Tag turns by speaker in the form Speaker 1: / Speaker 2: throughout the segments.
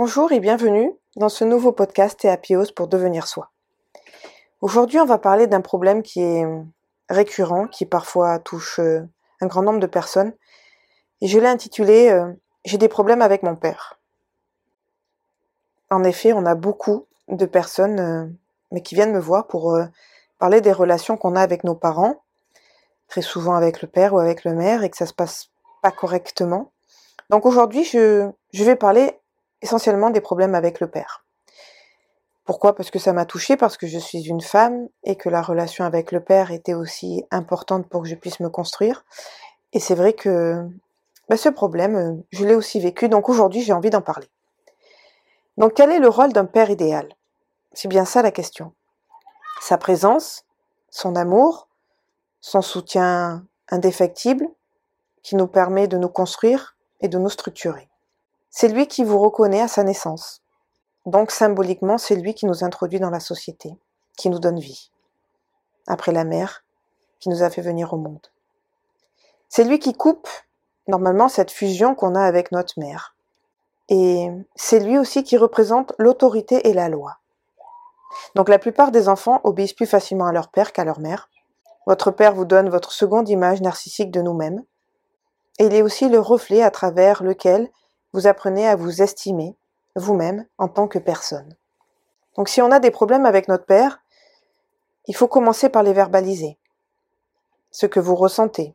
Speaker 1: Bonjour et bienvenue dans ce nouveau podcast Théapios pour devenir soi. Aujourd'hui, on va parler d'un problème qui est récurrent, qui parfois touche euh, un grand nombre de personnes. Je l'ai intitulé euh, J'ai des problèmes avec mon père. En effet, on a beaucoup de personnes euh, qui viennent me voir pour parler des relations qu'on a avec nos parents, très souvent avec le père ou avec le mère, et que ça se passe pas correctement. Donc aujourd'hui, je vais parler essentiellement des problèmes avec le père. Pourquoi? Parce que ça m'a touchée, parce que je suis une femme et que la relation avec le père était aussi importante pour que je puisse me construire. Et c'est vrai que bah, ce problème, je l'ai aussi vécu, donc aujourd'hui j'ai envie d'en parler. Donc quel est le rôle d'un père idéal? C'est bien ça la question. Sa présence, son amour, son soutien indéfectible qui nous permet de nous construire et de nous structurer. C'est lui qui vous reconnaît à sa naissance. Donc symboliquement, c'est lui qui nous introduit dans la société, qui nous donne vie. Après la mère, qui nous a fait venir au monde. C'est lui qui coupe normalement cette fusion qu'on a avec notre mère. Et c'est lui aussi qui représente l'autorité et la loi. Donc la plupart des enfants obéissent plus facilement à leur père qu'à leur mère. Votre père vous donne votre seconde image narcissique de nous-mêmes. Et il est aussi le reflet à travers lequel vous apprenez à vous estimer vous-même en tant que personne. Donc si on a des problèmes avec notre père, il faut commencer par les verbaliser, ce que vous ressentez,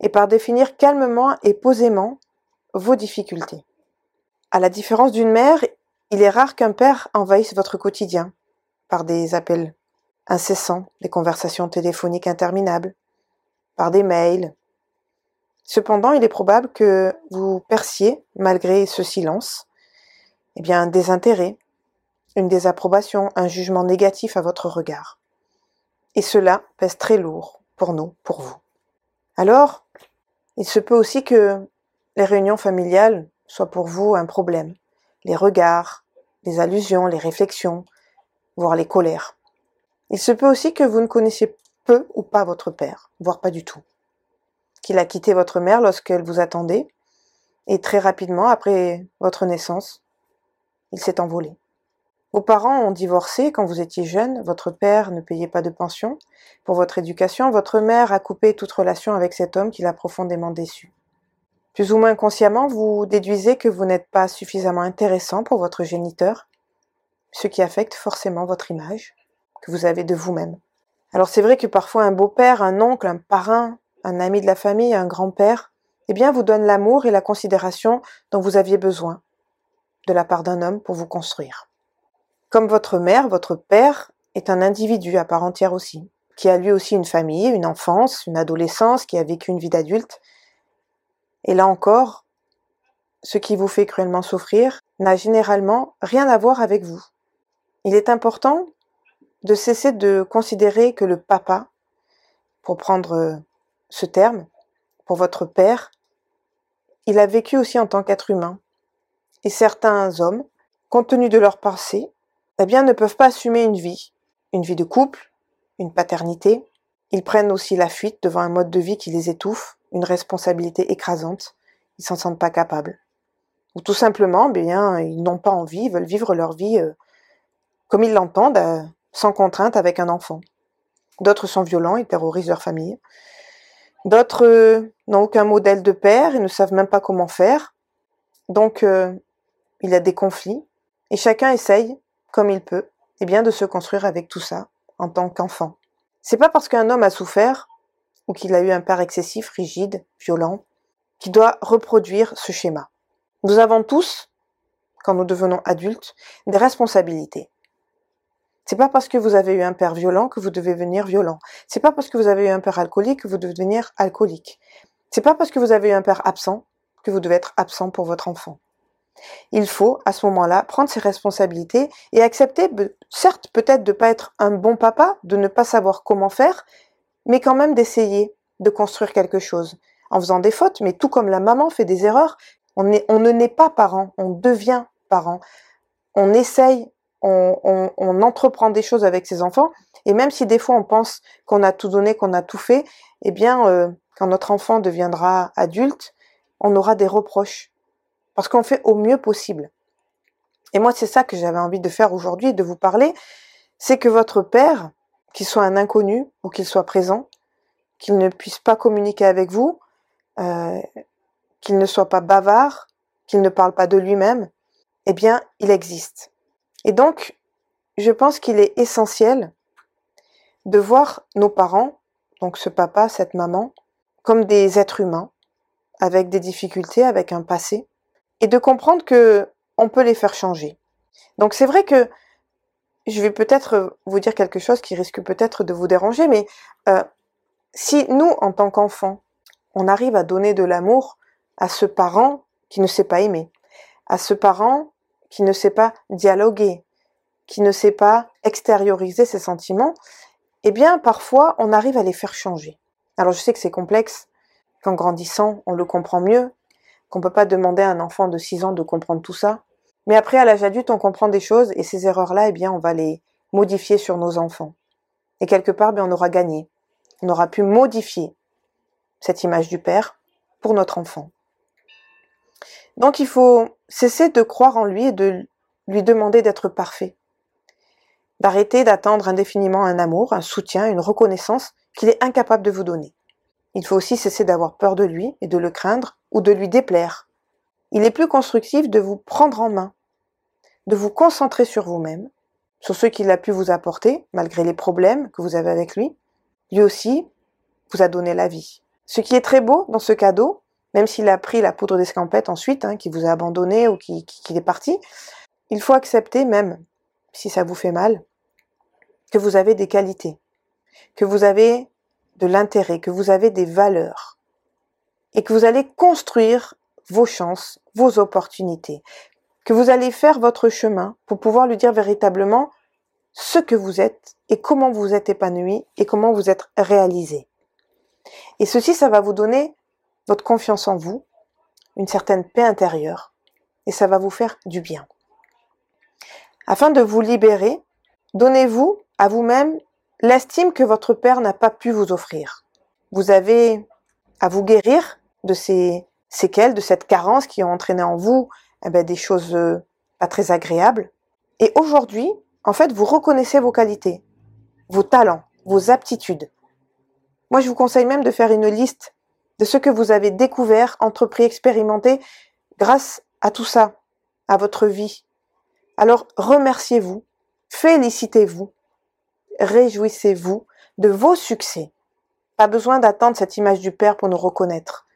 Speaker 1: et par définir calmement et posément vos difficultés. À la différence d'une mère, il est rare qu'un père envahisse votre quotidien par des appels incessants, des conversations téléphoniques interminables, par des mails, Cependant, il est probable que vous perciez, malgré ce silence, eh un désintérêt, une désapprobation, un jugement négatif à votre regard. Et cela pèse très lourd pour nous, pour vous. Alors, il se peut aussi que les réunions familiales soient pour vous un problème. Les regards, les allusions, les réflexions, voire les colères. Il se peut aussi que vous ne connaissiez peu ou pas votre père, voire pas du tout qu'il a quitté votre mère lorsqu'elle vous attendait, et très rapidement après votre naissance, il s'est envolé. Vos parents ont divorcé quand vous étiez jeune, votre père ne payait pas de pension pour votre éducation, votre mère a coupé toute relation avec cet homme qui l'a profondément déçu. Plus ou moins consciemment, vous déduisez que vous n'êtes pas suffisamment intéressant pour votre géniteur, ce qui affecte forcément votre image que vous avez de vous-même. Alors c'est vrai que parfois un beau-père, un oncle, un parrain, un ami de la famille, un grand-père, eh bien, vous donne l'amour et la considération dont vous aviez besoin de la part d'un homme pour vous construire. Comme votre mère, votre père est un individu à part entière aussi, qui a lui aussi une famille, une enfance, une adolescence, qui a vécu une vie d'adulte. Et là encore, ce qui vous fait cruellement souffrir n'a généralement rien à voir avec vous. Il est important de cesser de considérer que le papa, pour prendre ce terme, pour votre père, il a vécu aussi en tant qu'être humain. Et certains hommes, compte tenu de leur passé, eh bien, ne peuvent pas assumer une vie, une vie de couple, une paternité. Ils prennent aussi la fuite devant un mode de vie qui les étouffe, une responsabilité écrasante. Ils s'en sentent pas capables. Ou tout simplement, eh bien, ils n'ont pas envie, ils veulent vivre leur vie euh, comme ils l'entendent, euh, sans contrainte avec un enfant. D'autres sont violents, ils terrorisent leur famille. D'autres euh, n'ont aucun modèle de père et ne savent même pas comment faire. Donc, euh, il y a des conflits. Et chacun essaye, comme il peut, eh bien, de se construire avec tout ça, en tant qu'enfant. C'est pas parce qu'un homme a souffert, ou qu'il a eu un père excessif, rigide, violent, qu'il doit reproduire ce schéma. Nous avons tous, quand nous devenons adultes, des responsabilités. C'est pas parce que vous avez eu un père violent que vous devez devenir violent. C'est pas parce que vous avez eu un père alcoolique que vous devez devenir alcoolique. C'est pas parce que vous avez eu un père absent que vous devez être absent pour votre enfant. Il faut, à ce moment-là, prendre ses responsabilités et accepter, certes, peut-être de ne pas être un bon papa, de ne pas savoir comment faire, mais quand même d'essayer de construire quelque chose. En faisant des fautes, mais tout comme la maman fait des erreurs, on, on ne naît pas parent, on devient parent. On essaye on, entreprend des choses avec ses enfants, et même si des fois on pense qu'on a tout donné, qu'on a tout fait, eh bien, euh, quand notre enfant deviendra adulte, on aura des reproches, parce qu'on fait au mieux possible. Et moi, c'est ça que j'avais envie de faire aujourd'hui, de vous parler, c'est que votre père, qu'il soit un inconnu ou qu'il soit présent, qu'il ne puisse pas communiquer avec vous, euh, qu'il ne soit pas bavard, qu'il ne parle pas de lui-même, eh bien, il existe. Et donc, je pense qu'il est essentiel de voir nos parents, donc ce papa, cette maman, comme des êtres humains, avec des difficultés, avec un passé, et de comprendre que on peut les faire changer. Donc c'est vrai que je vais peut-être vous dire quelque chose qui risque peut-être de vous déranger, mais euh, si nous, en tant qu'enfants, on arrive à donner de l'amour à ce parent qui ne sait pas aimer, à ce parent qui ne sait pas dialoguer, qui ne sait pas extérioriser ses sentiments, eh bien parfois on arrive à les faire changer. Alors je sais que c'est complexe, qu'en grandissant on le comprend mieux, qu'on peut pas demander à un enfant de 6 ans de comprendre tout ça, mais après à l'âge adulte on comprend des choses et ces erreurs-là, eh bien on va les modifier sur nos enfants. Et quelque part, bien on aura gagné. On aura pu modifier cette image du père pour notre enfant. Donc il faut cesser de croire en lui et de lui demander d'être parfait. D'arrêter d'attendre indéfiniment un amour, un soutien, une reconnaissance qu'il est incapable de vous donner. Il faut aussi cesser d'avoir peur de lui et de le craindre ou de lui déplaire. Il est plus constructif de vous prendre en main, de vous concentrer sur vous-même, sur ce qu'il a pu vous apporter, malgré les problèmes que vous avez avec lui. Lui aussi vous a donné la vie. Ce qui est très beau dans ce cadeau, même s'il a pris la poudre d'escampette ensuite, hein, qui vous a abandonné ou qu'il qui, est parti, il faut accepter, même si ça vous fait mal, que vous avez des qualités, que vous avez de l'intérêt, que vous avez des valeurs, et que vous allez construire vos chances, vos opportunités, que vous allez faire votre chemin pour pouvoir lui dire véritablement ce que vous êtes et comment vous êtes épanoui et comment vous êtes réalisé. Et ceci, ça va vous donner votre confiance en vous, une certaine paix intérieure, et ça va vous faire du bien. Afin de vous libérer, donnez-vous à vous-même l'estime que votre Père n'a pas pu vous offrir. Vous avez à vous guérir de ces séquelles, de cette carence qui ont entraîné en vous eh ben, des choses euh, pas très agréables. Et aujourd'hui, en fait, vous reconnaissez vos qualités, vos talents, vos aptitudes. Moi, je vous conseille même de faire une liste de ce que vous avez découvert, entrepris, expérimenté grâce à tout ça, à votre vie. Alors remerciez-vous, félicitez-vous, réjouissez-vous de vos succès. Pas besoin d'attendre cette image du Père pour nous reconnaître.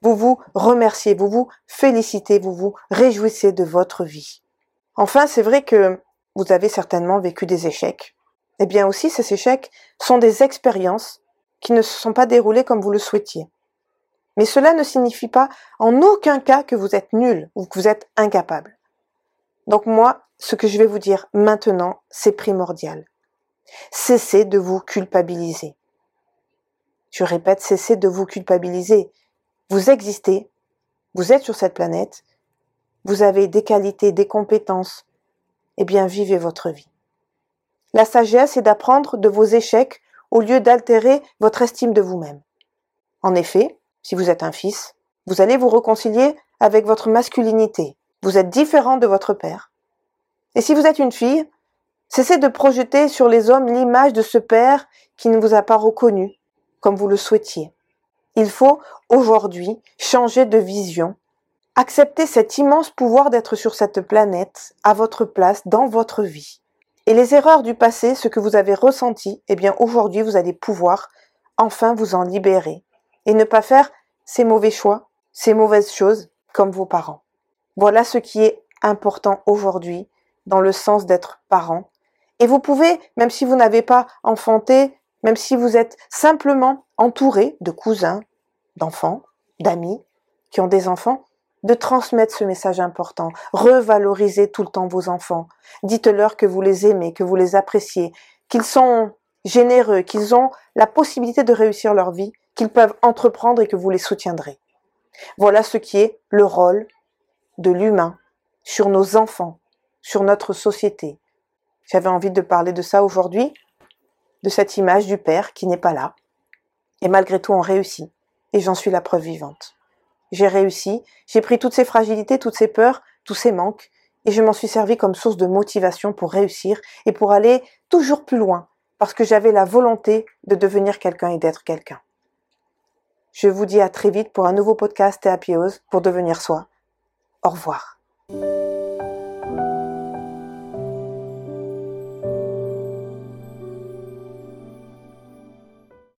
Speaker 1: Vous vous remerciez, vous vous félicitez, vous vous réjouissez de votre vie. Enfin, c'est vrai que vous avez certainement vécu des échecs. Eh bien aussi, ces échecs sont des expériences qui ne se sont pas déroulées comme vous le souhaitiez. Mais cela ne signifie pas en aucun cas que vous êtes nul ou que vous êtes incapable. Donc moi, ce que je vais vous dire maintenant, c'est primordial. Cessez de vous culpabiliser. Je répète, cessez de vous culpabiliser. Vous existez, vous êtes sur cette planète, vous avez des qualités, des compétences. Eh bien, vivez votre vie. La sagesse est d'apprendre de vos échecs au lieu d'altérer votre estime de vous-même. En effet, si vous êtes un fils, vous allez vous réconcilier avec votre masculinité. Vous êtes différent de votre père. Et si vous êtes une fille, cessez de projeter sur les hommes l'image de ce père qui ne vous a pas reconnu comme vous le souhaitiez. Il faut aujourd'hui changer de vision, accepter cet immense pouvoir d'être sur cette planète, à votre place, dans votre vie. Et les erreurs du passé, ce que vous avez ressenti, eh bien aujourd'hui vous allez pouvoir enfin vous en libérer et ne pas faire ces mauvais choix, ces mauvaises choses comme vos parents. Voilà ce qui est important aujourd'hui dans le sens d'être parent. Et vous pouvez, même si vous n'avez pas enfanté, même si vous êtes simplement entouré de cousins, d'enfants, d'amis qui ont des enfants, de transmettre ce message important. Revalorisez tout le temps vos enfants. Dites-leur que vous les aimez, que vous les appréciez, qu'ils sont généreux, qu'ils ont la possibilité de réussir leur vie, qu'ils peuvent entreprendre et que vous les soutiendrez. Voilà ce qui est le rôle de l'humain sur nos enfants, sur notre société. J'avais envie de parler de ça aujourd'hui, de cette image du Père qui n'est pas là. Et malgré tout, on réussit. Et j'en suis la preuve vivante j'ai réussi, j'ai pris toutes ces fragilités, toutes ces peurs, tous ces manques, et je m'en suis servi comme source de motivation pour réussir et pour aller toujours plus loin parce que j'avais la volonté de devenir quelqu'un et d'être quelqu'un. Je vous dis à très vite pour un nouveau podcast Happy pour devenir soi. Au revoir.